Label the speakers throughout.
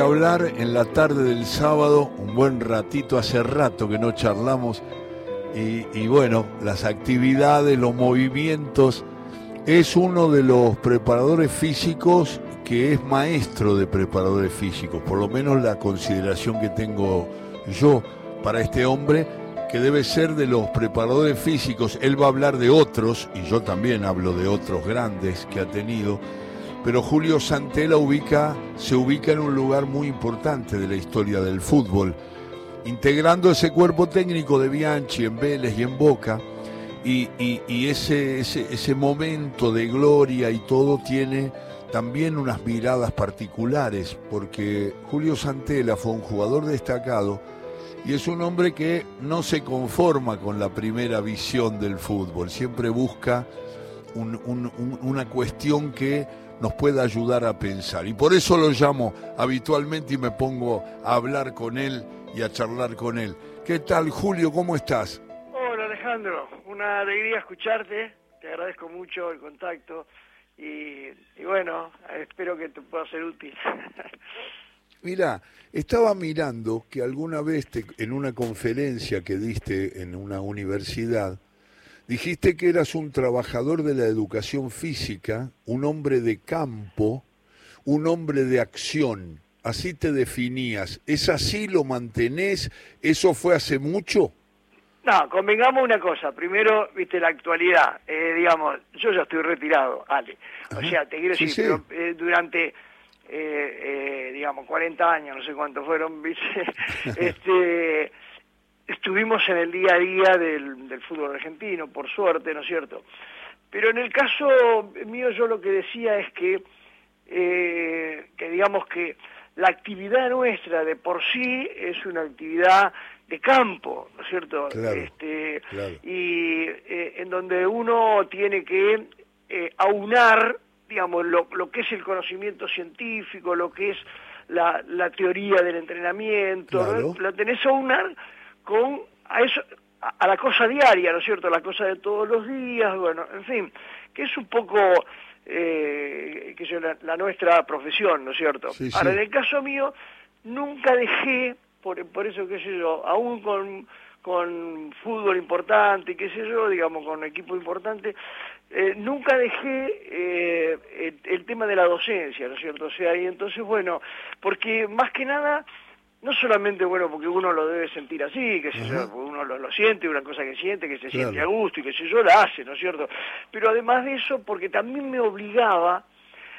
Speaker 1: hablar en la tarde del sábado, un buen ratito, hace rato que no charlamos, y, y, bueno, las actividades, los movimientos, es uno de los preparadores físicos que es maestro de preparadores físicos, por lo menos la consideración que tengo yo para este hombre, que debe ser de los preparadores físicos, él va a hablar de otros, y yo también hablo de otros grandes que ha tenido, pero Julio Santela ubica, se ubica en un lugar muy importante de la historia del fútbol, integrando ese cuerpo técnico de Bianchi en Vélez y en Boca, y, ese, momento de gloria y todo tiene también unas miradas particulares, porque Julio Santela fue un jugador destacado y es un hombre que no se conforma con la primera visión del fútbol, siempre busca un, un, un, una cuestión que nos pueda ayudar a pensar. Y por eso lo llamo habitualmente y me pongo a hablar con él y a charlar con él. ¿Qué tal, Julio? ¿Cómo estás?
Speaker 2: Hola, Alejandro. Una alegría escucharte. Te agradezco mucho el contacto. Y, y bueno, espero que te pueda ser útil.
Speaker 1: Mira, estaba mirando que alguna vez te, en una conferencia que diste en una universidad, Dijiste que eras un trabajador de la educación física, un hombre de campo, un hombre de acción. Así te definías. ¿Es así? ¿Lo mantenés? ¿Eso fue hace mucho?
Speaker 2: No, convengamos una cosa. Primero, viste, la actualidad. Eh, digamos, yo ya estoy retirado, Ale. O sea, te quiero
Speaker 1: Sí,
Speaker 2: decir,
Speaker 1: sí.
Speaker 2: pero, eh, durante, eh, eh, digamos, 40 años, no sé cuántos fueron, viste, este, estuvimos en el día a día del, del fútbol argentino, por suerte, ¿no es cierto? Pero en el caso mío yo lo que decía es que, eh, que digamos que la actividad nuestra de por sí es una actividad de campo, ¿no es cierto?
Speaker 1: Claro,
Speaker 2: este,
Speaker 1: claro.
Speaker 2: Y eh, en donde uno tiene que eh, aunar, digamos, lo, lo que es el conocimiento científico, lo que es la, la teoría del entrenamiento,
Speaker 1: Claro.
Speaker 2: ¿no? lo tenés a aunar con a eso a, a la cosa diaria, ¿no es cierto? La cosa de todos los días, bueno, en fin, que es un poco eh, que yo, la, la nuestra profesión, ¿no es cierto?
Speaker 1: Sí, sí.
Speaker 2: Ahora, en el caso mío, nunca dejé, por, por eso, qué sé yo, aún con, con fútbol importante, qué sé yo, digamos, con equipo importante, eh, nunca dejé eh, el, el tema de la docencia, ¿no es cierto? O sea, y entonces, bueno, porque más que nada no solamente bueno porque uno lo debe sentir así, que yo, porque uno lo, lo siente, una cosa que siente, que se
Speaker 1: Claro.
Speaker 2: siente a gusto y que sé yo, la hace, ¿no es cierto? Pero además de eso, porque también me obligaba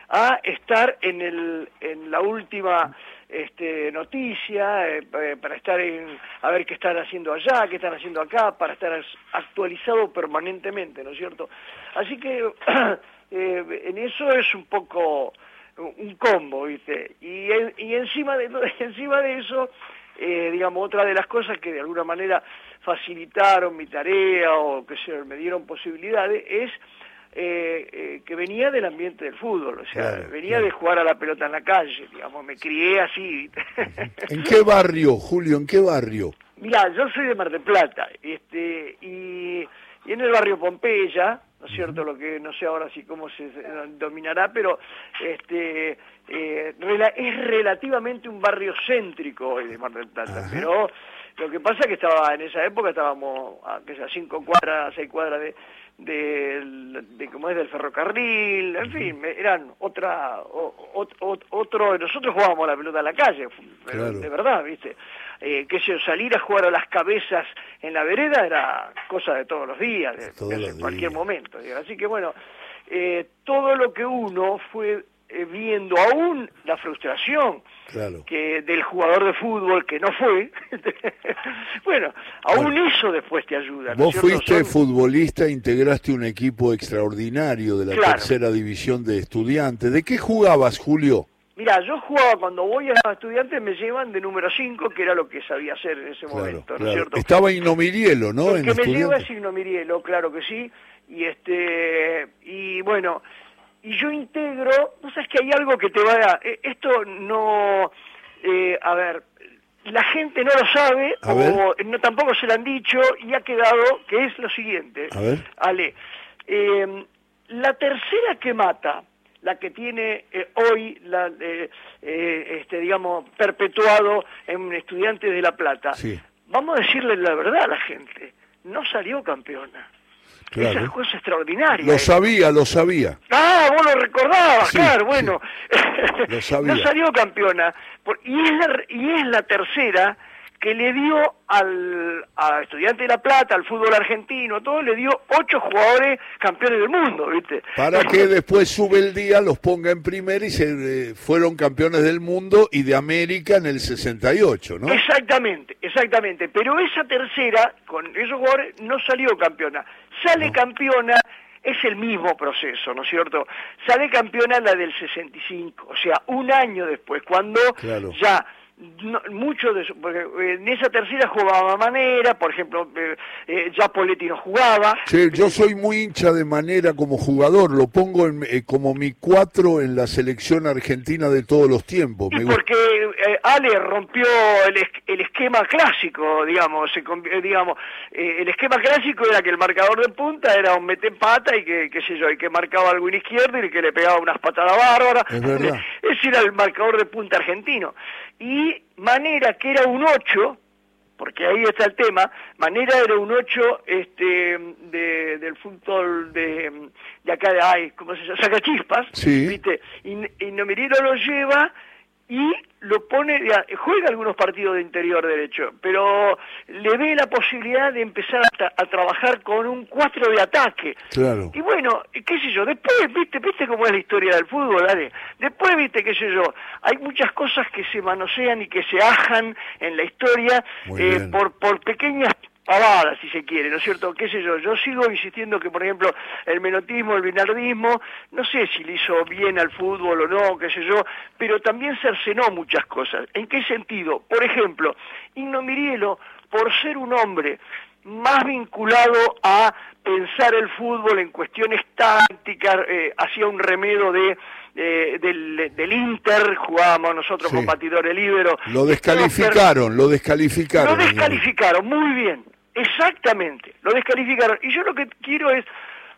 Speaker 2: a estar en el en la última este, noticia, eh, eh, para estar en, a ver qué están haciendo allá, qué están haciendo acá, para estar actualizado permanentemente, ¿no es cierto? Así que eh, en eso es un poco un combo, ¿viste? Y, en- y encima de encima de eso, eh, digamos, otra de las cosas que de alguna manera facilitaron mi tarea o que se me dieron posibilidades es eh, eh, que venía del ambiente del fútbol, o sea,
Speaker 1: Claro,
Speaker 2: venía
Speaker 1: claro.
Speaker 2: de jugar a la pelota en la calle, digamos, me crié así.
Speaker 1: ¿En qué barrio, Julio? ¿En qué barrio?
Speaker 2: Mirá, yo soy de Mar del Plata, este, y, y en el barrio Pompeya, ¿no es cierto? Lo que no sé ahora si cómo se dominará, pero este, eh, es relativamente un barrio céntrico hoy de Mar del Plata,
Speaker 1: Ajá.
Speaker 2: pero lo que pasa es que estaba en esa época estábamos a que sea cinco cuadras, seis cuadras de de, de como es del ferrocarril, en fin, eran otra o- o- o- otro nosotros jugábamos la pelota en la calle, pero
Speaker 1: Claro.
Speaker 2: de verdad, ¿viste? Eh, que sé yo, salir a jugar a las cabezas en la vereda era cosa de todos los días, de,
Speaker 1: Todos
Speaker 2: de
Speaker 1: los
Speaker 2: cualquier
Speaker 1: días.
Speaker 2: momento. digo. Así que bueno, eh, todo lo que uno fue eh, viendo, aún la frustración
Speaker 1: Claro.
Speaker 2: que del jugador de fútbol que no fue, bueno, aún eso después te ayuda. ¿no
Speaker 1: Vos fuiste
Speaker 2: Son-
Speaker 1: futbolista, integraste un equipo extraordinario de la
Speaker 2: Claro.
Speaker 1: tercera división de estudiantes. ¿De qué jugabas, Julio?
Speaker 2: Mira, yo jugaba cuando voy a estudiantes me llevan de número 5, que era lo que sabía hacer en ese
Speaker 1: Claro,
Speaker 2: momento, ¿no es
Speaker 1: claro.
Speaker 2: cierto?
Speaker 1: Estaba Inomirielo, ¿no?
Speaker 2: El
Speaker 1: En
Speaker 2: que me lleva es Signo Mirielo, claro que sí. Y este y bueno, y yo integro, no sabes que hay algo que te va a... eh, Esto no... eh, a ver, la gente no lo sabe,
Speaker 1: A
Speaker 2: o no tampoco se lo han dicho, y ha quedado que es lo siguiente.
Speaker 1: A ver.
Speaker 2: Ale, eh, la tercera que mata la que tiene eh, hoy, la, eh, este, digamos, perpetuado en Estudiantes de La Plata. Vamos a decirle la verdad a la gente, no salió campeona. Claro. Esa cosa extraordinaria.
Speaker 1: Lo sabía, lo sabía.
Speaker 2: Ah, vos lo recordabas, claro, bueno. Lo sabía. no salió campeona. y, es y es la tercera que le dio al a Estudiante de La Plata, al fútbol argentino, todo, le dio ocho jugadores campeones del mundo, ¿viste?
Speaker 1: Para que después sube el día, los ponga en primera y se eh, fueron campeones del mundo y de América en el 68, ¿no?
Speaker 2: Exactamente, exactamente. Pero esa tercera, con esos jugadores, no salió campeona. Sale campeona es el mismo proceso, ¿no es cierto? Sale campeona la del 65, o sea, un año después, cuando ya no, mucho de eso, porque eh, en esa tercera jugaba Manera, por ejemplo, eh, eh, ya Poletti no jugaba.
Speaker 1: Sí, yo soy muy hincha de Manera como jugador, lo pongo en, como mi cuatro en la selección argentina de todos los tiempos.
Speaker 2: Porque Ale rompió el, el, esquema clásico, digamos, se, digamos el esquema clásico era que el marcador de punta era un mete pata y que, qué sé yo, y que marcaba algo en izquierda y que le pegaba unas patadas bárbaras. Es verdad. Ese era el marcador de punta argentino y Manera, que era un 8, porque ahí está el tema, Manera era un 8 este, de, del fútbol de, de acá de, ay, ¿cómo se llama? Sacachispas, sí. ¿viste? Y, y Nomiriro lo lleva y lo pone, juega algunos partidos de interior derecho, pero le ve la posibilidad de empezar a, trabajar con un cuatro de ataque. Claro. Y bueno, qué sé yo, después, viste, viste cómo es la historia del fútbol, ¿vale? Después, viste, qué sé yo, hay muchas cosas que se manosean y que se ajan en la historia eh, por, por pequeñas pavada, si se quiere, ¿no es cierto? ¿Qué sé yo? Yo sigo insistiendo que, por ejemplo, el menotismo, el binardismo, no sé si le hizo bien al fútbol o no, qué sé yo, pero también cercenó muchas cosas. ¿En qué sentido? Por ejemplo, Igno Mirielo, por ser un hombre más vinculado a pensar el fútbol en cuestiones tácticas, eh, hacía un remedo de del, del, Inter, jugábamos nosotros con Batidores Libero.
Speaker 1: Lo descalificaron, lo descalificaron.
Speaker 2: Lo descalificaron, muy bien, exactamente, lo descalificaron. Y yo lo que quiero es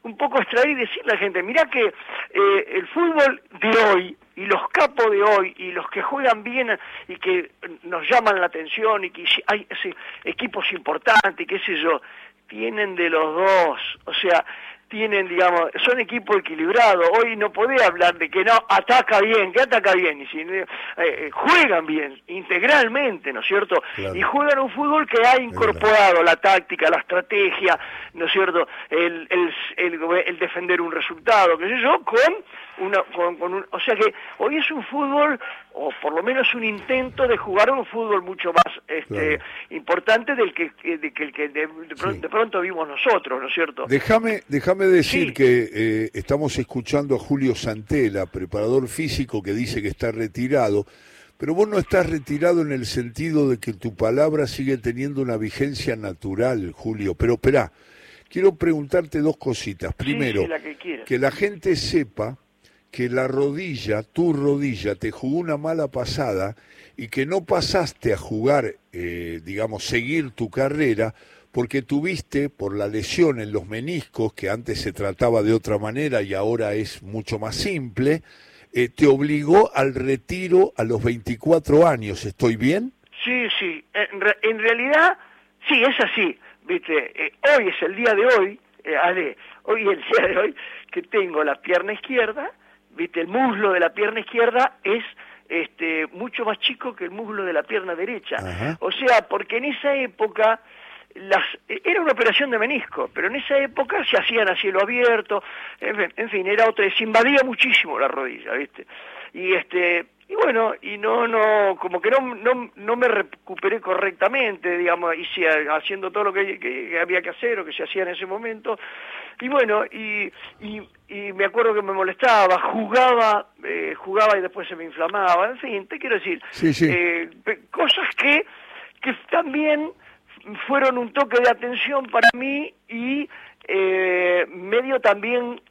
Speaker 2: un poco extraer y decirle a la gente, mira que eh, el fútbol de hoy y los capos de hoy y los que juegan bien y que nos llaman la atención y que hay ese, equipos importantes y qué sé yo, tienen de los dos, o sea, tienen, digamos, son equipos equilibrados. Hoy no podés hablar de que no ataca bien, que ataca bien, y si, eh, eh, juegan bien, integralmente, ¿no es cierto? Y juegan un fútbol que ha incorporado la táctica, la estrategia, ¿no es cierto? El, el, el, defender un resultado, qué sé yo, con una, con, con un, o sea que hoy es un fútbol o por lo menos un intento de jugar un fútbol mucho más este, importante del que, de, que, el que de, pronto, vimos nosotros, ¿no es cierto?
Speaker 1: Déjame déjame decir que eh, estamos escuchando a Julio Santela, preparador físico, que dice que está retirado, pero vos no estás retirado en el sentido de que tu palabra sigue teniendo una vigencia natural, Julio. Pero espera, quiero preguntarte dos cositas. Primero, que la gente sepa que la rodilla, tu rodilla, te jugó una mala pasada y que no pasaste a jugar, eh, digamos, seguir tu carrera porque tuviste, por la lesión en los meniscos, que antes se trataba de otra manera y ahora es mucho más simple, eh, te obligó al retiro a los 24 años. ¿Estoy bien?
Speaker 2: Sí, sí. En, realidad, sí, es así. Viste, eh, hoy es el día de hoy, Ale, hoy es el día de hoy que tengo la pierna izquierda viste el muslo de la pierna izquierda es este mucho más chico que el muslo de la pierna derecha. O sea porque en esa época las era una operación de menisco pero en esa época se hacían a cielo abierto en fin, era otra se invadía muchísimo la rodilla viste y este y bueno y no no como que no no, no me recuperé correctamente digamos hice haciendo todo lo que, que había que hacer o que se hacía en ese momento. Y bueno, y, y, me acuerdo que me molestaba, jugaba, eh, jugaba y después se me inflamaba, en fin, te quiero decir, eh, cosas que, que también fueron un toque de atención para mí y eh, medio también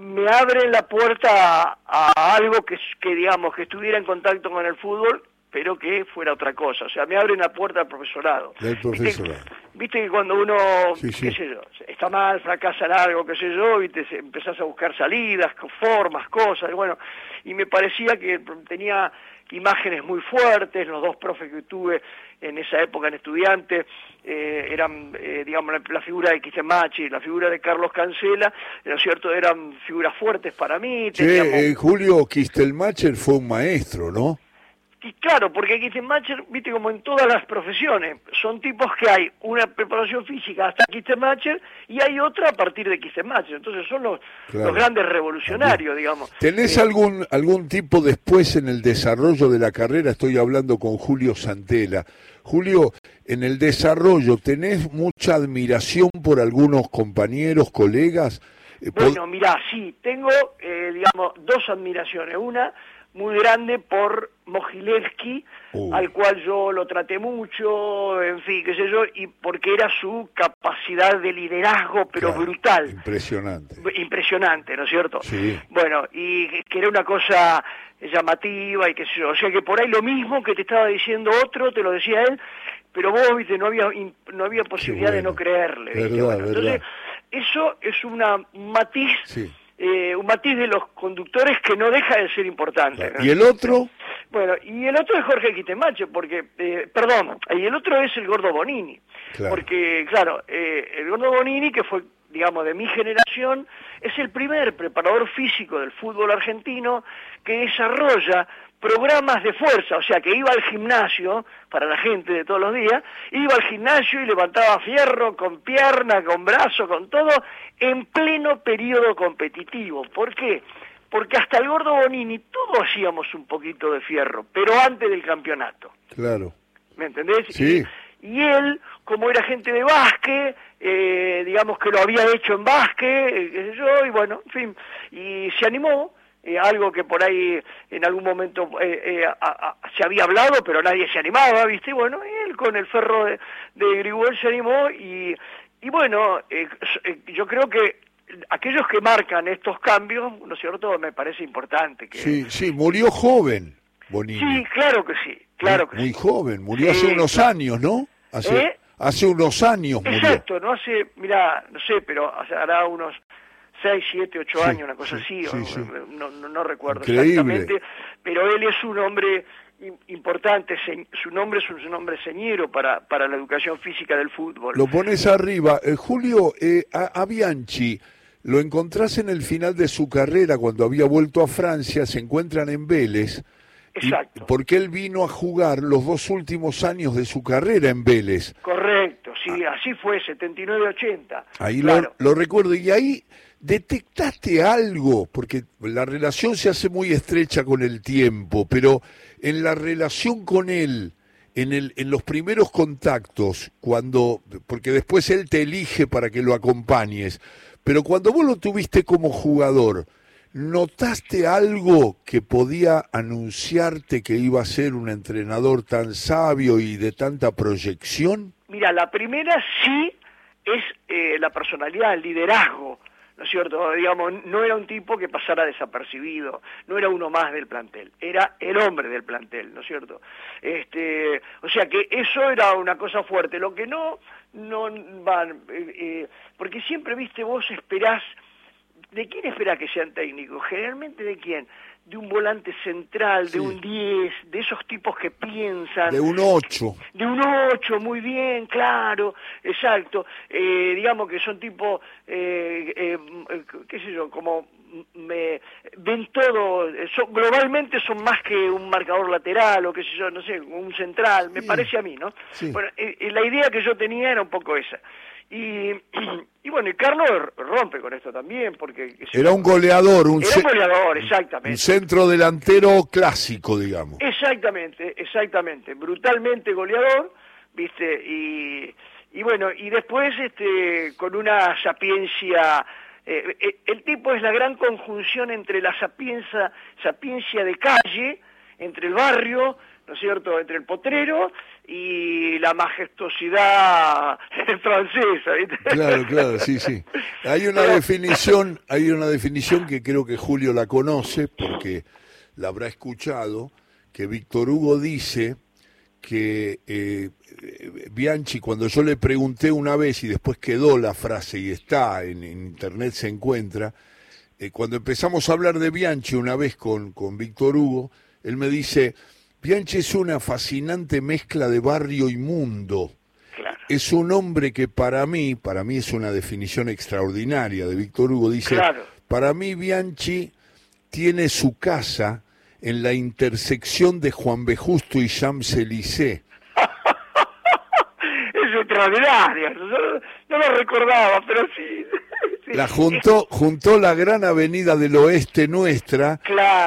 Speaker 2: me abre la puerta a, algo que, que, digamos, que estuviera en contacto con el fútbol pero que fuera otra cosa. O sea, me abren la puerta al profesorado.
Speaker 1: Del profesorado.
Speaker 2: viste que cuando uno, qué sé yo, está mal, fracasa en algo, qué sé yo, viste, empezás a buscar salidas, formas, cosas, bueno, y me parecía que tenía imágenes muy fuertes, los dos profes que tuve en esa época en estudiante eh, eran, eh, digamos, la, figura de Quistemachi, la figura de Carlos Cancela, ¿no es cierto? Eran figuras fuertes para mí.
Speaker 1: Eh, Julio Quistelmacher fue un maestro, ¿no?
Speaker 2: Y claro, porque Kistenmacher, viste, como en todas las profesiones, son tipos que hay una preparación física hasta Kistenmacher y hay otra a partir de Kistenmacher. Entonces son los, los grandes revolucionarios, digamos.
Speaker 1: ¿Tenés eh, algún, algún tipo después en el desarrollo de la carrera? Estoy hablando con Julio Santela. Julio, en el desarrollo, ¿tenés mucha admiración por algunos compañeros, colegas?
Speaker 2: Eh, bueno, mira, sí, tengo, eh, digamos, dos admiraciones. Una muy grande por Mogilevsky, uh. al cual yo lo traté mucho, en fin, qué sé yo, y porque era su capacidad de liderazgo, pero brutal.
Speaker 1: Impresionante.
Speaker 2: Impresionante, ¿no es cierto?
Speaker 1: Sí.
Speaker 2: Bueno, y que era una cosa llamativa y qué sé yo. O sea que por ahí lo mismo que te estaba diciendo otro, te lo decía él, pero vos, viste, no había, no había posibilidad de no creerle. Entonces, eso es una matiz. Sí eh, un matiz de los conductores que no deja de ser importante.
Speaker 1: ¿Y el otro?
Speaker 2: Bueno, y el otro es Jorge Quitemache, porque, eh, perdón, y el otro es el Gordo Bonini, porque, claro, eh, el Gordo Bonini, que fue, digamos, de mi generación, es el primer preparador físico del fútbol argentino que desarrolla programas de fuerza, o sea que iba al gimnasio, para la gente de todos los días, iba al gimnasio y levantaba fierro con pierna, con brazo, con todo, en pleno periodo competitivo. ¿Por qué? Porque hasta el gordo Bonini todos hacíamos un poquito de fierro, pero antes del campeonato.
Speaker 1: Claro.
Speaker 2: ¿Me entendés?
Speaker 1: Sí.
Speaker 2: Y, él, como era gente de básquet, eh, digamos que lo había hecho en básquet, eh, qué sé yo, y bueno, en fin, y se animó, eh, algo que por ahí en algún momento eh, eh, se había hablado, pero nadie se animaba, ¿viste? bueno, él con el ferro de, de se animó y, y bueno, yo creo que aquellos que marcan estos cambios, ¿no es cierto?, me parece importante. Que,
Speaker 1: sí, sí, murió joven, Bonini.
Speaker 2: Sí, claro que sí, claro que
Speaker 1: muy joven, murió hace unos años, ¿no? Hace, hace unos años murió.
Speaker 2: Exacto, no hace, mira, no sé, pero hará unos 6, 7, 8 años, una cosa así, no, no, recuerdo exactamente, pero él es un hombre importante, su nombre es un nombre señero para, para la educación física del fútbol.
Speaker 1: Lo pones arriba. Eh, Julio, eh, a, Bianchi, lo encontrás en el final de su carrera, cuando había vuelto a Francia, se encuentran en Vélez.
Speaker 2: Exacto.
Speaker 1: porque él vino a jugar los dos últimos años de su carrera en Vélez.
Speaker 2: Correcto, sí, ah. así fue, 79-80.
Speaker 1: Ahí lo, lo recuerdo, y ahí ¿Detectaste algo? Porque la relación se hace muy estrecha con el tiempo, pero en la relación con él, en, el, en los primeros contactos, cuando, porque después él te elige para que lo acompañes, pero cuando vos lo tuviste como jugador, ¿notaste algo que podía anunciarte que iba a ser un entrenador tan sabio y de tanta proyección?
Speaker 2: Mira, la primera sí es eh, la personalidad, el liderazgo ¿no es cierto? Digamos, no era un tipo que pasara desapercibido, no era uno más del plantel, era el hombre del plantel, ¿no es cierto? Este, o sea que eso era una cosa fuerte, lo que no, no van, eh, eh, porque siempre, viste, vos esperás, ¿de quién esperás que sean técnicos? Generalmente de quién? De un volante central, de un 10, de esos tipos que piensan.
Speaker 1: De un 8.
Speaker 2: De un 8, muy bien, claro, exacto. Eh, digamos que son tipos, eh, eh, qué sé yo, como me ven todo, son, globalmente son más que un marcador lateral o qué sé yo, no sé, un central, me parece a mí, ¿no? Bueno, la idea que yo tenía era un poco esa. Y, y bueno, y Carlos rompe con esto también, porque...
Speaker 1: Era un goleador, un,
Speaker 2: era un goleador, exactamente.
Speaker 1: Un centro delantero clásico, digamos.
Speaker 2: Exactamente, exactamente, brutalmente goleador, viste, y, y bueno, y después este con una sapiencia... Eh, eh, el tipo es la gran conjunción entre la sapiencia, sapiencia de calle, entre el barrio, ¿no es cierto?, entre el potrero y la majestuosidad francesa.
Speaker 1: Claro, claro, sí, sí. Hay una definición, hay una definición que creo que Julio la conoce porque la habrá escuchado, que Víctor Hugo dice que eh, Bianchi, cuando yo le pregunté una vez y después quedó la frase y está, en, internet se encuentra, eh, cuando empezamos a hablar de Bianchi una vez con, con Víctor Hugo, él me dice, Bianchi es una fascinante mezcla de barrio y mundo. Es un hombre que para mí, para mí es una definición extraordinaria de Víctor Hugo, dice, para mí Bianchi tiene su casa en la intersección de Juan B. Justo y Champs-Élysées.
Speaker 2: es extraordinario, no, lo recordaba, pero sí.
Speaker 1: La juntó, juntó la gran avenida del oeste nuestra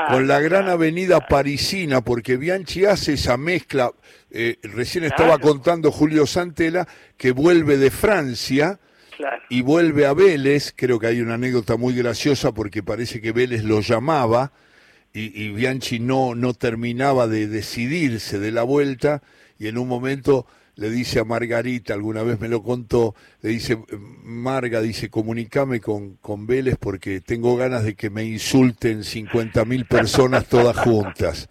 Speaker 1: con la gran avenida parisina, porque Bianchi hace esa mezcla. Eh, recién estaba contando Julio Santela que vuelve de Francia y vuelve a Vélez. Creo que hay una anécdota muy graciosa porque parece que Vélez lo llamaba y, Bianchi no, no terminaba de decidirse de la vuelta y en un momento le dice a Margarita, alguna vez me lo contó, le dice, Marga, dice, comunícame con, con Vélez porque tengo ganas de que me insulten 50 mil personas todas juntas.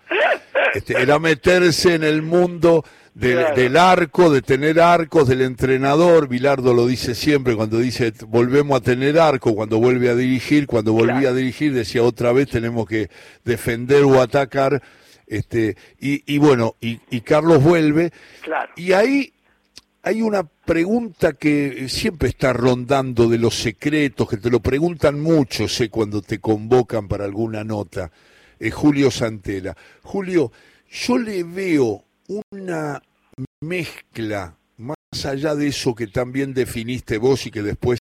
Speaker 1: Este, era meterse en el mundo del arco, de tener arcos, del entrenador. Bilardo lo dice siempre cuando dice volvemos a tener arco, cuando vuelve a dirigir, cuando volvía a dirigir decía otra vez tenemos que defender o atacar. Este, y, y bueno, y, y, Carlos vuelve. Y ahí hay una pregunta que siempre está rondando de los secretos, que te lo preguntan mucho, sé, cuando te convocan para alguna nota. es Julio Santela. Julio, yo le veo una mezcla, más allá de eso que también definiste vos y que después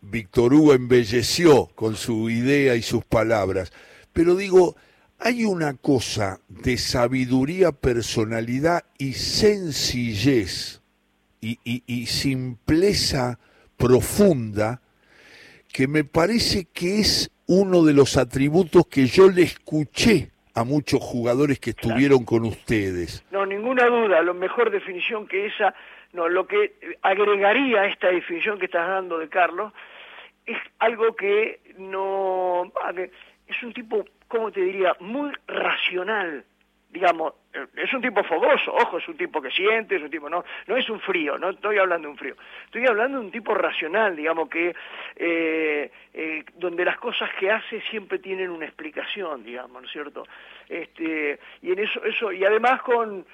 Speaker 1: Víctor Hugo embelleció con su idea y sus palabras, pero digo, hay una cosa de sabiduría, personalidad y sencillez y, y simpleza profunda que me parece que es uno de los atributos que yo le escuché a muchos jugadores que estuvieron con ustedes.
Speaker 2: No, ninguna duda, lo mejor definición que esa, no, lo que agregaría a esta definición que estás dando de Carlos es algo que no, es un tipo, ¿cómo te diría?, muy racional, digamos, eh, es un tipo fogoso, ojo, es un tipo que siente, es un tipo, no, no es un frío, no estoy hablando de un frío, estoy hablando de un tipo racional, digamos, que eh, eh, donde las cosas que hace siempre tienen una explicación, digamos, ¿no es cierto? Este, y en eso, eso, y además con,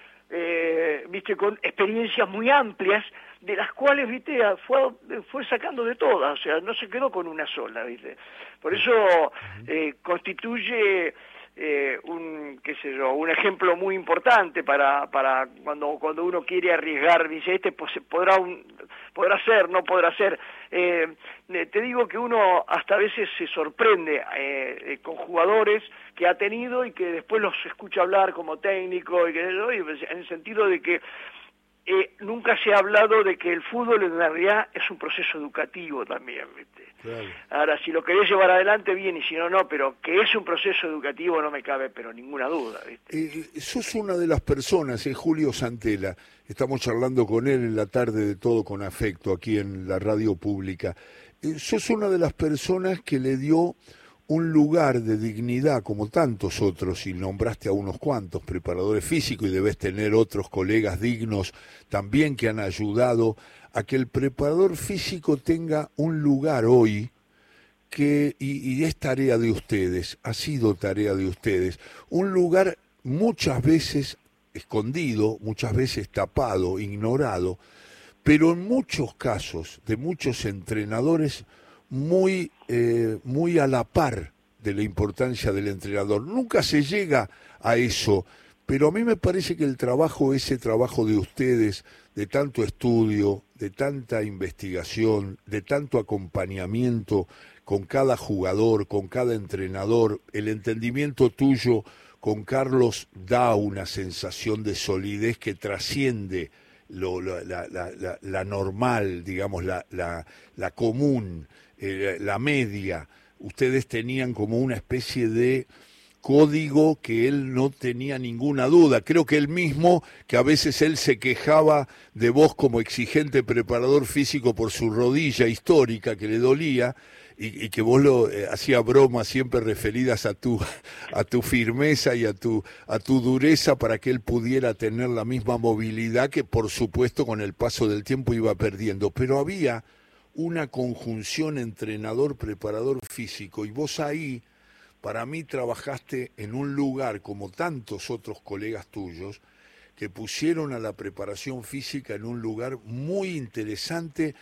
Speaker 2: viste, con experiencias muy amplias, de las cuales, viste, fue, fue sacando de todas, o sea, no se quedó con una sola, viste. Por eso constituye eh, un qué sé yo un ejemplo muy importante para para cuando cuando uno quiere arriesgar dice este pues podrá un, podrá ser no podrá ser eh, te digo que uno hasta a veces se sorprende eh, eh, con jugadores que ha tenido y que después los escucha hablar como técnico y que en el sentido de que eh, nunca se ha hablado de que el fútbol en realidad es un proceso educativo también. ¿viste? Ahora, si lo querés llevar adelante, bien, y si no, no, pero que es un proceso educativo no me cabe, pero ninguna duda. ¿viste?
Speaker 1: Eh, eh sos una de las personas, eh, Julio Santela, estamos charlando con él en la tarde de todo con afecto aquí en la radio pública. Eh, sos una de las personas que le dio un lugar de dignidad como tantos otros, y nombraste a unos cuantos preparadores físicos y debes tener otros colegas dignos también que han ayudado a que el preparador físico tenga un lugar hoy que, y, y es tarea de ustedes, ha sido tarea de ustedes, un lugar muchas veces escondido, muchas veces tapado, ignorado, pero en muchos casos de muchos entrenadores muy, eh, muy a la par de la importancia del entrenador. Nunca se llega a eso, pero a mí me parece que el trabajo, ese trabajo de ustedes, de tanto estudio, de tanta investigación, de tanto acompañamiento con cada jugador, con cada entrenador, el entendimiento tuyo con Carlos da una sensación de solidez que trasciende lo, la, la, la, normal, digamos, la, la común. Eh, la media, ustedes tenían como una especie de código que él no tenía ninguna duda. Creo que él mismo, que a veces él se quejaba de vos como exigente preparador físico por su rodilla histórica que le dolía, y, que vos lo eh, hacía bromas siempre referidas a tu a tu firmeza y a tu a tu dureza para que él pudiera tener la misma movilidad que por supuesto con el paso del tiempo iba perdiendo, pero había una conjunción entrenador preparador físico y vos ahí para mí trabajaste en un lugar como tantos otros colegas tuyos que pusieron a la preparación física en un lugar muy interesante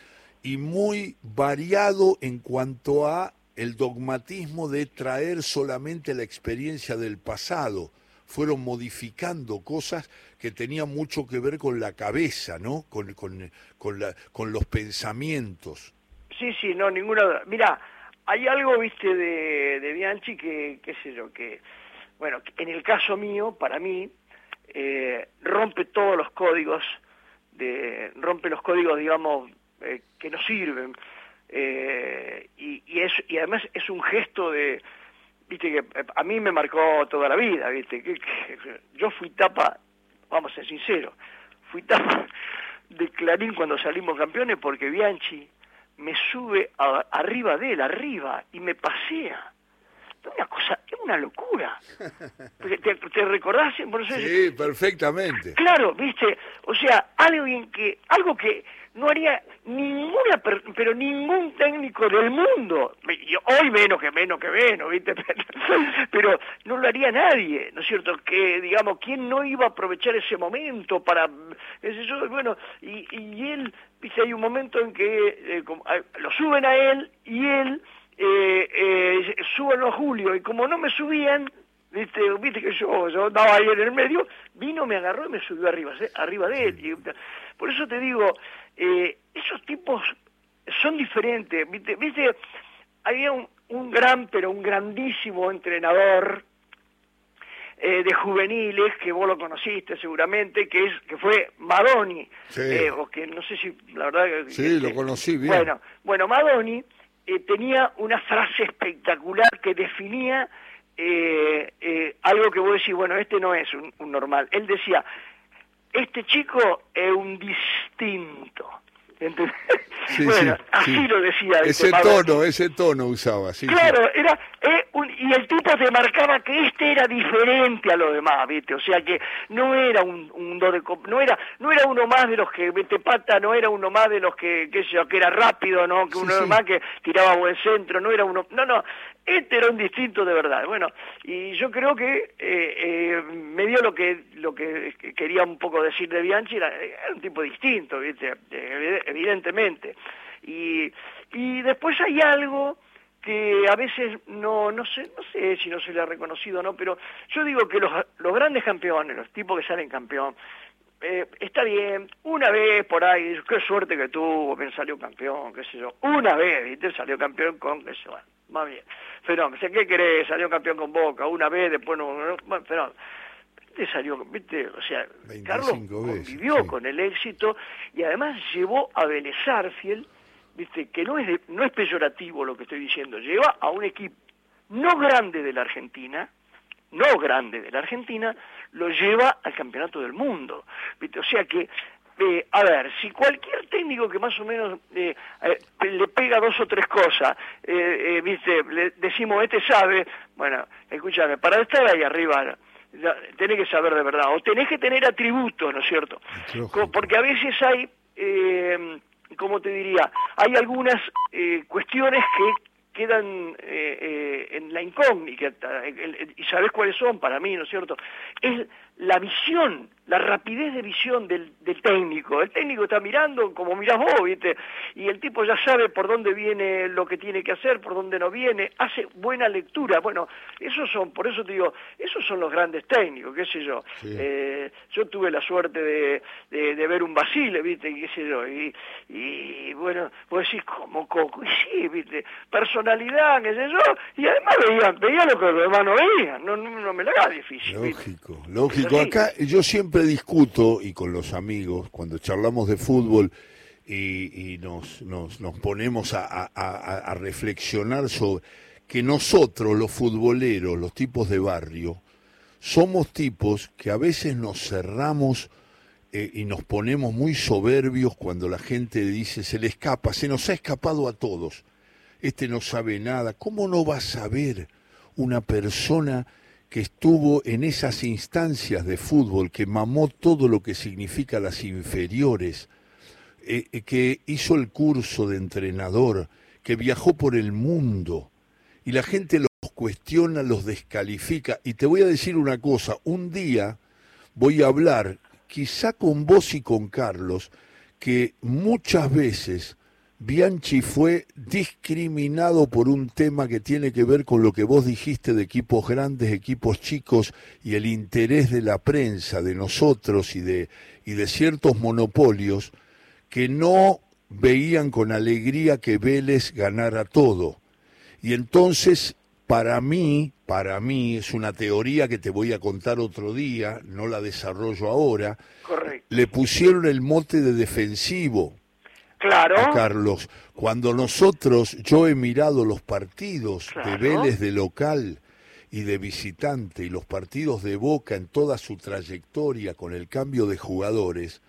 Speaker 1: y muy variado en cuanto a el dogmatismo de traer solamente la experiencia del pasado. Fueron modificando cosas que tenían mucho que ver con la cabeza, ¿no? Con, con, con, la, con los pensamientos.
Speaker 2: Sí, sí, no, ninguna. Mira, hay algo, viste, de, de Bianchi que, qué sé yo, que, bueno, en el caso mío, para mí, eh, rompe todos los códigos, de, rompe los códigos, digamos, eh, que no sirven. Eh, y, y, es, y además es un gesto de, viste, que a mí me marcó toda la vida, viste, que, yo fui tapa, vamos a ser sinceros, fui tapa de Clarín cuando salimos campeones porque Bianchi me sube arriba de él, arriba, y me pasea una cosa, es una locura. ¿Te, te recordás?
Speaker 1: sí, perfectamente.
Speaker 2: Claro, viste, o sea, alguien que, algo que no haría ninguna, pero ningún técnico del mundo, hoy menos que menos que menos, viste, pero, no lo haría nadie, ¿no es cierto? Que, digamos, ¿quién no iba a aprovechar ese momento para, eso, bueno, y, y él, viste, hay un momento en que eh, lo suben a él y él eh, eh, súbanlo a Julio, y como no me subían, viste, viste que yo, yo andaba ahí en el medio, vino, me agarró y me subió arriba, arriba de él. por eso te digo, eh, esos tipos son diferentes, viste, viste había un, un gran, pero un grandísimo entrenador, eh, de juveniles que vos lo conociste seguramente que es que fue Madoni. Eh, o que no sé si la verdad
Speaker 1: sí lo conocí bien.
Speaker 2: bueno bueno Madoni eh, tenía una frase espectacular que definía eh, eh, algo que vos decís, bueno, este no es un, un normal. Él decía, este chico es un distinto bueno, así lo decía.
Speaker 1: Ese tono, ese tono usaba. Sí,
Speaker 2: claro, era eh, y el tipo te marcaba que este era diferente a lo demás, ¿viste? O sea que no era un, un do de no era no era uno más de los que mete pata, no era uno más de los que qué sé yo, que era rápido, no, que uno más que tiraba buen centro, no era uno, no, no, este era un distinto de verdad. Bueno, y yo creo que eh, eh, me dio lo que lo que quería un poco decir de Bianchi, era, un tipo distinto, evidentemente. Y, y después hay algo que a veces no no sé no sé si no se le ha reconocido o no pero yo digo que los, los grandes campeones los tipos que salen campeón eh, está bien, una vez por ahí, qué suerte que tuvo, que salió campeón, qué sé yo, una vez, ¿viste? Salió campeón con, qué sé yo, más bien. Pero, ¿qué querés? Salió campeón con Boca, una vez, después no, bueno, pero, ¿viste? Salió, ¿viste? O sea, Carlos convivió con el éxito y además llevó a Vélez ¿viste? Que no es, no es peyorativo lo que estoy diciendo, lleva a un equipo no grande de la Argentina, no grande de la Argentina, lo lleva al campeonato del mundo. O sea que, eh, a ver, si cualquier técnico que más o menos eh, eh, le pega dos o tres cosas, ¿viste? Le decimos, este sabe, bueno, escúchame, para estar ahí arriba tenés que saber de verdad, o tenés que tener atributos, ¿no es cierto? Porque a veces hay, eh, ¿cómo te diría? Hay algunas cuestiones que quedan eh, eh, en la incógnita, y sabes cuáles son para mí, ¿no es cierto? Es la visión, la rapidez de visión del, del, técnico. El técnico está mirando como mirás vos, ¿viste? Y el tipo ya sabe por dónde viene lo que tiene que hacer, por dónde no viene, hace buena lectura. Bueno, esos son, por eso te digo, esos son los grandes técnicos, qué sé yo. Eh, yo tuve la suerte de, de, ver un Basile, ¿viste? qué sé yo. Y, y bueno, vos decís, como Coco, y sí, ¿viste? Personalidad, qué sé yo. Y además veía, veía lo que los demás no veían, no, no, me la haga difícil.
Speaker 1: Lógico, lógico acá yo siempre discuto, y con los amigos, cuando charlamos de fútbol y, nos, nos, ponemos a, reflexionar sobre que nosotros, los futboleros, los tipos de barrio, somos tipos que a veces nos cerramos eh, y nos ponemos muy soberbios cuando la gente dice se le escapa, se nos ha escapado a todos. este no sabe nada. ¿Cómo no va a saber una persona que estuvo en esas instancias de fútbol, que mamó todo lo que significa las inferiores, eh, eh, que hizo el curso de entrenador, que viajó por el mundo, y la gente los cuestiona, los descalifica. Y te voy a decir una cosa, un día voy a hablar, quizá con vos y con Carlos, que muchas veces Bianchi fue discriminado por un tema que tiene que ver con lo que vos dijiste de equipos grandes, equipos chicos y el interés de la prensa, de nosotros y de, y de ciertos monopolios que no veían con alegría que Vélez ganara todo. Y entonces, para mí, para mí, es una teoría que te voy a contar otro día, no la desarrollo ahora, le pusieron el mote de defensivo.
Speaker 2: Claro.
Speaker 1: Carlos, cuando nosotros, yo he mirado los partidos de Vélez de local y de visitante y los partidos de Boca en toda su trayectoria con el cambio de jugadores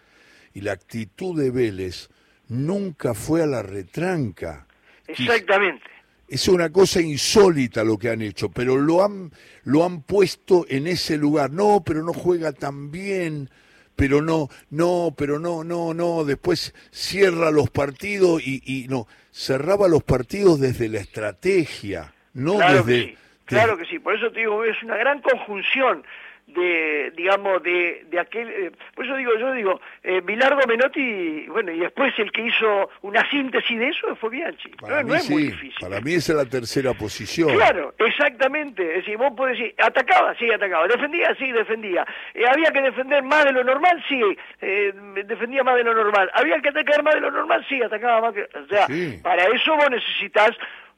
Speaker 1: y la actitud de Vélez nunca fue a la retranca.
Speaker 2: Exactamente.
Speaker 1: Es una cosa insólita lo que han hecho, pero lo han, lo han puesto en ese lugar. No, pero no juega tan bien, pero no, no, pero no, no, no. Después cierra los partidos y, y no, cerraba los partidos desde la estrategia, no desde...
Speaker 2: Claro que sí, por eso te digo, es una gran conjunción de digamos de, de aquel eh, por eso digo yo digo eh, Bilardo Menotti bueno y después el que hizo una síntesis de eso fue Bianchi.
Speaker 1: Para no, es muy difícil. para mí esa es la tercera posición.
Speaker 2: Claro exactamente. Es decir vos podés decir atacaba sí atacaba. Defendía sí defendía. Eh, había que defender más de lo normal sí defendía más de lo normal. Había que atacar más de lo normal sí atacaba más que o sea para eso vos necesitas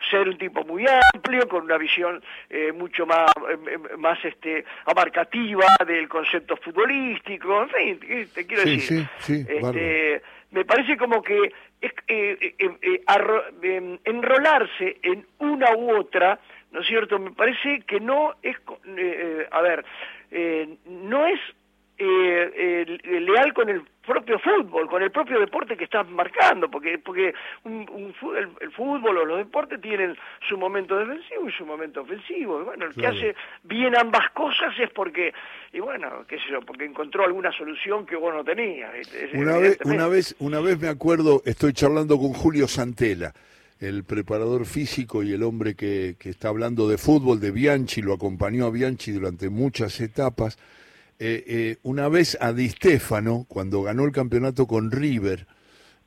Speaker 2: ser un tipo muy amplio, con una visión eh, mucho más, eh, más este, abarcativa del concepto futbolístico, en fin, te quiero decir. este, me parece como que es, eh, em, enrolarse en una u otra, ¿no es cierto? Me parece que no es, a ver, no es leal con el propio fútbol, con el propio deporte que estás marcando, porque porque un, el, fútbol o los deportes tienen su momento defensivo y su momento ofensivo. Y bueno, el que hace bien ambas cosas es porque, y bueno, qué sé yo, porque encontró alguna solución que vos no tenías.
Speaker 1: una, vez, una, vez, una vez me acuerdo, estoy charlando con Julio Santela, el preparador físico y el hombre que, que está hablando de fútbol, de Bianchi, lo acompañó a Bianchi durante muchas etapas eh, eh, una vez a Di Stefano, cuando ganó el campeonato con River,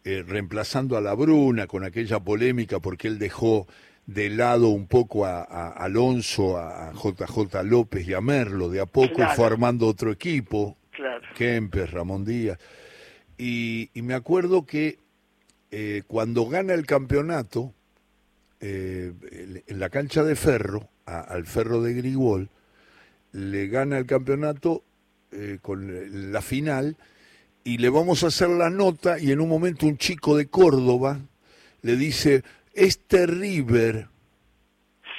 Speaker 1: eh, reemplazando a la Bruna con aquella polémica porque él dejó de lado un poco a, Alonso, a JJ López y a Merlo, de a poco fue armando otro equipo, Kempes, Ramón Díaz. Y, me acuerdo que cuando gana el campeonato, en la cancha de Ferro, al Ferro de Grigol, le gana el campeonato eh, con la final y le vamos a hacer la nota y en un momento un chico de Córdoba le dice, este River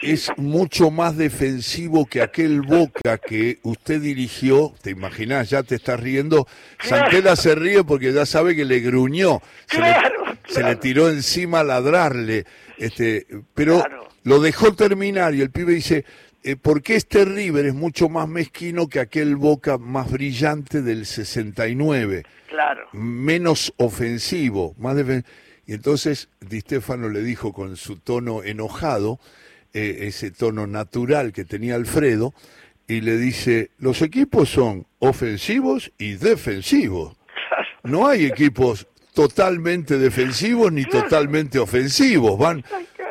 Speaker 1: es mucho más defensivo que aquel Boca que usted dirigió, te imaginás, ya te estás riendo, Santela se ríe porque ya sabe que le gruñó, se, le, tiró encima a ladrarle, este, pero lo dejó terminar y el pibe dice, eh, porque este River es mucho más mezquino que aquel Boca más brillante del 69.
Speaker 2: Claro.
Speaker 1: Menos ofensivo, más Y entonces Di Stefano le dijo con su tono enojado, eh, ese tono natural que tenía Alfredo, y le dice, los equipos son ofensivos y defensivos. No hay equipos totalmente defensivos ni totalmente ofensivos, van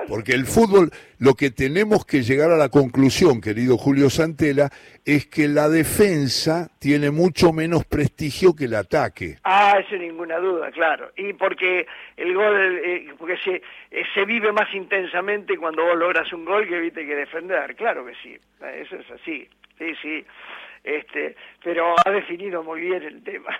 Speaker 1: porque el fútbol, lo que tenemos que llegar a la conclusión, querido Julio Santela, es que la defensa tiene mucho menos prestigio que el ataque.
Speaker 2: Ah, sin ninguna duda, claro. Y porque el gol, eh, porque se, eh, se vive más intensamente cuando vos logras un gol que viste que defender, claro que sí. Eso es así. Sí, sí este, pero ha definido muy bien el tema.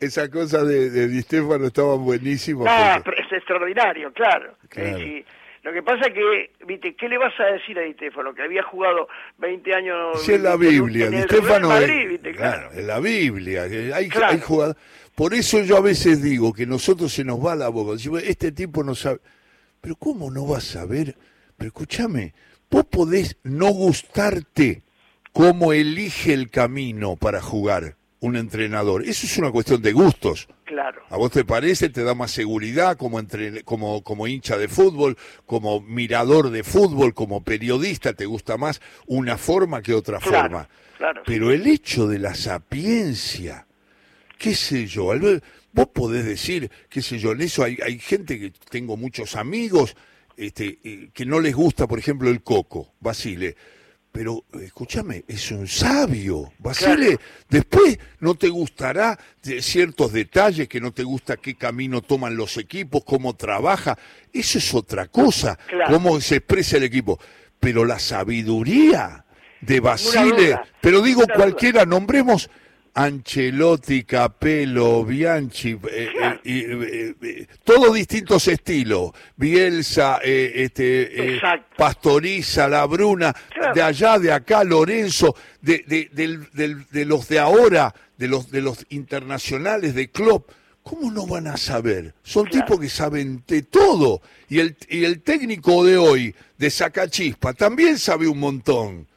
Speaker 1: esa, cosa de, de Di Stefano estaba buenísima.
Speaker 2: Ah, es extraordinario, claro. claro. Sí, lo que pasa es que, viste, ¿qué le vas a decir a Di Stefano? Que había jugado 20 años...
Speaker 1: Sí, en la Biblia, Di Stefano... Claro. en la Biblia, hay, hay jugadores... Por eso yo a veces digo que nosotros se nos va la boca. Este tipo no sabe... pero ¿cómo no vas a ver? Pero escúchame, vos podés no gustarte cómo elige el camino para jugar un entrenador. Eso es una cuestión de gustos.
Speaker 2: Claro.
Speaker 1: ¿A vos te parece? ¿Te da más seguridad como, entre, como, como hincha de fútbol, como mirador de fútbol, como periodista? ¿Te gusta más una forma que otra forma?
Speaker 2: Claro.
Speaker 1: Pero el hecho de la sapiencia, qué sé yo, vos podés decir, qué sé yo, en eso hay, hay gente que tengo muchos amigos este, eh, que no les gusta, por ejemplo, el coco, Basile pero escúchame, es un sabio. Basile, después no te gustará ciertos detalles, que no te gusta qué camino toman los equipos, cómo trabaja. Eso es otra cosa, cómo se expresa el equipo. Pero la sabiduría de Basile, pero digo cualquiera, nombremos Ancelotti, Capello, Bianchi, eh, eh, eh, todos distintos estilos. Bielsa, este, Pastoriza, La Bruna, de allá, de acá, Lorenzo, de, de, los de ahora, de los, de los internacionales de Klopp. ¿Cómo no van a saber? Son tipos que saben de todo. Y el, y el técnico de hoy, de Sacachispa, también sabe un montón.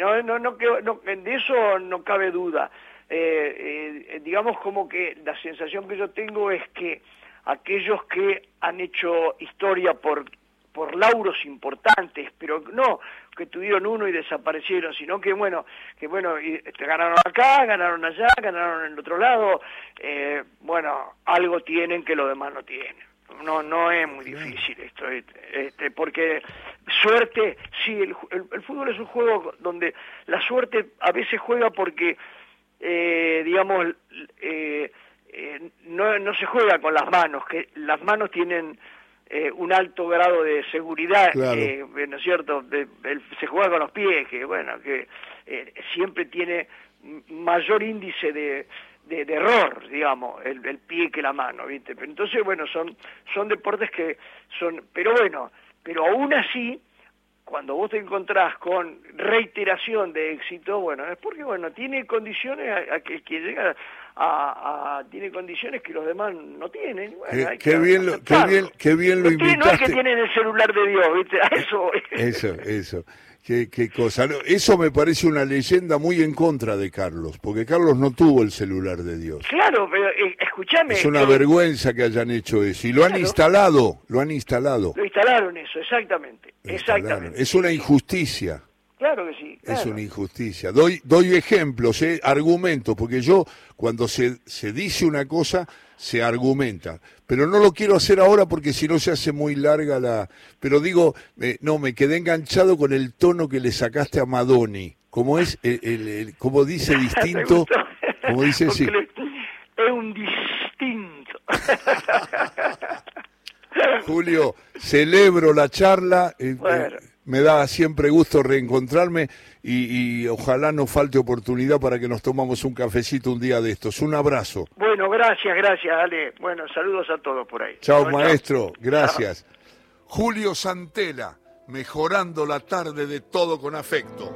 Speaker 2: Sí no, no, no, de eso no cabe duda. Eh, eh, digamos como que la sensación que yo tengo es que aquellos que han hecho historia por por lauros importantes, pero no que tuvieron uno y desaparecieron, sino que bueno, que bueno, este, ganaron acá, ganaron allá, ganaron en el otro lado, eh, bueno, algo tienen que los demás no tienen no no es muy difícil esto este, porque suerte sí el, el, fútbol es un juego donde la suerte a veces juega porque eh, digamos eh, eh, no, no se juega con las manos que las manos tienen un alto grado de seguridad ¿no es cierto se juega con los pies que bueno que siempre tiene mayor índice de de, error, digamos, el, el, pie que la mano, ¿viste? Pero entonces, bueno, son, son deportes que son, pero bueno, pero aún así, cuando vos te encontrás con reiteración de éxito, bueno, es porque, bueno, tiene condiciones a, que, que llega a, tiene condiciones que los demás no tienen.
Speaker 1: Bueno, qué, bien lo, qué, bien, qué bien lo invitaste.
Speaker 2: No es que tienen el celular de Dios, ¿viste? A eso.
Speaker 1: Eso, eso. Qué, qué cosa. Eso me parece una leyenda muy en contra de Carlos, porque Carlos no tuvo el celular de Dios.
Speaker 2: Claro, pero eh, escúchame.
Speaker 1: Es una vergüenza que hayan hecho eso. Y lo han instalado, lo han instalado.
Speaker 2: Lo instalaron eso, exactamente. Exactamente.
Speaker 1: Es una injusticia.
Speaker 2: Claro que sí.
Speaker 1: Es una injusticia. Doy, doy ejemplos, eh, argumentos, porque yo cuando se, se dice una cosa, se argumenta. Pero no lo quiero hacer ahora porque si no se hace muy larga la... Pero digo, eh, no, me quedé enganchado con el tono que le sacaste a Madoni. Como es, el, como dice distinto, como dice sí.
Speaker 2: Es un distinto.
Speaker 1: Julio, celebro la charla. Eh, me da siempre gusto reencontrarme y, ojalá no falte oportunidad para que nos tomamos un cafecito un día de estos. Un abrazo.
Speaker 2: Bueno, gracias, gracias, Ale. Bueno, saludos a todos por ahí.
Speaker 1: Chao, maestro, gracias. Julio Santela, mejorando la tarde de todo con afecto.